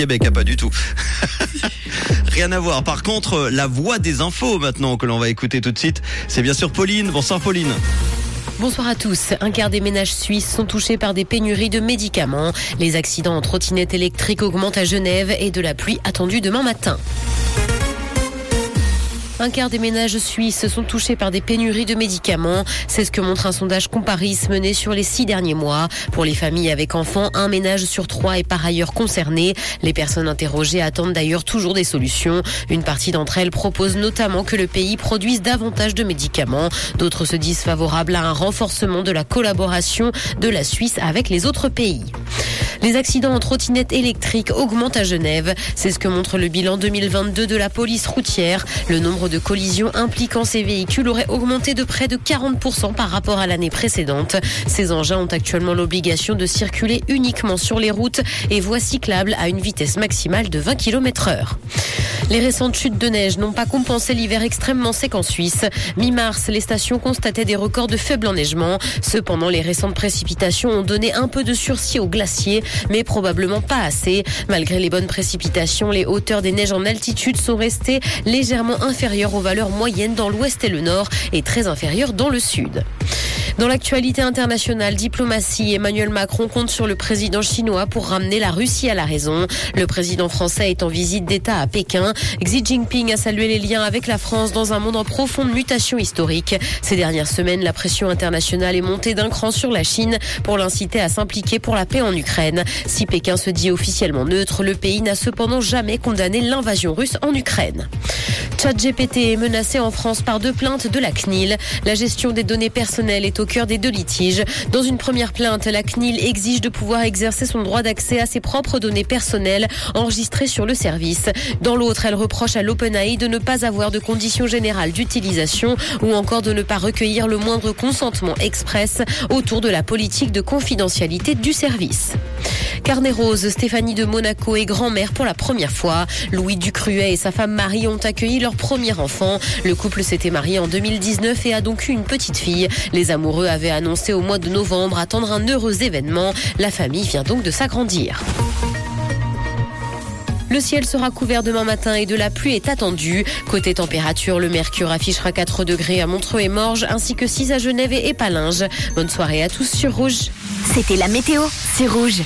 Québec, pas du tout. Rien à voir. Par contre, la voix des infos maintenant que l'on va écouter tout de suite, c'est bien sûr Pauline. Bonsoir Pauline. Bonsoir à tous. Un quart des ménages suisses sont touchés par des pénuries de médicaments. Les accidents en trottinette électrique augmentent à Genève et de la pluie attendue demain matin. Un quart des ménages suisses sont touchés par des pénuries de médicaments. C'est ce que montre un sondage Comparis mené sur les six derniers mois. Pour les familles avec enfants, un ménage sur trois est par ailleurs concerné. Les personnes interrogées attendent d'ailleurs toujours des solutions. Une partie d'entre elles proposent notamment que le pays produise davantage de médicaments. D'autres se disent favorables à un renforcement de la collaboration de la Suisse avec les autres pays. Les accidents en trottinette électrique augmentent à Genève. C'est ce que montre le bilan 2022 de la police routière. Le nombre de collisions impliquant ces véhicules aurait augmenté de près de 40% par rapport à l'année précédente. Ces engins ont actuellement l'obligation de circuler uniquement sur les routes et voies cyclables à une vitesse maximale de 20 km heure. Les récentes chutes de neige n'ont pas compensé l'hiver extrêmement sec en Suisse. Mi-mars, les stations constataient des records de faible enneigement. Cependant, les récentes précipitations ont donné un peu de sursis aux glaciers, mais probablement pas assez. Malgré les bonnes précipitations, les hauteurs des neiges en altitude sont restées légèrement inférieures aux valeurs moyennes dans l'ouest et le nord et très inférieures dans le sud. Dans l'actualité internationale, diplomatie, Emmanuel Macron compte sur le président chinois pour ramener la Russie à la raison. Le président français est en visite d'État à Pékin. Xi Jinping a salué les liens avec la France dans un monde en profonde mutation historique. Ces dernières semaines, la pression internationale est montée d'un cran sur la Chine pour l'inciter à s'impliquer pour la paix en Ukraine. Si Pékin se dit officiellement neutre, le pays n'a cependant jamais condamné l'invasion russe en Ukraine. ChatGPT est menacé en France par deux plaintes de la CNIL. La gestion des données personnelles est au cœur des deux litiges. Dans une première plainte, la CNIL exige de pouvoir exercer son droit d'accès à ses propres données personnelles enregistrées sur le service. Dans l'autre, elle reproche à l'OpenAI de ne pas avoir de conditions générales d'utilisation ou encore de ne pas recueillir le moindre consentement express autour de la politique de confidentialité du service. Carnet Rose, Stéphanie de Monaco est grand-mère pour la première fois. Louis Ducruet et sa femme Marie ont accueilli leur premier enfant. Le couple s'était marié en 2019 et a donc eu une petite fille. Les amoureux avaient annoncé au mois de novembre attendre un heureux événement. La famille vient donc de s'agrandir. Le ciel sera couvert demain matin et de la pluie est attendue. Côté température, le mercure affichera 4 degrés à Montreux et Morges, ainsi que 6 à Genève et Palinges. Bonne soirée à tous sur Rouge. C'était la météo, c'est Rouge.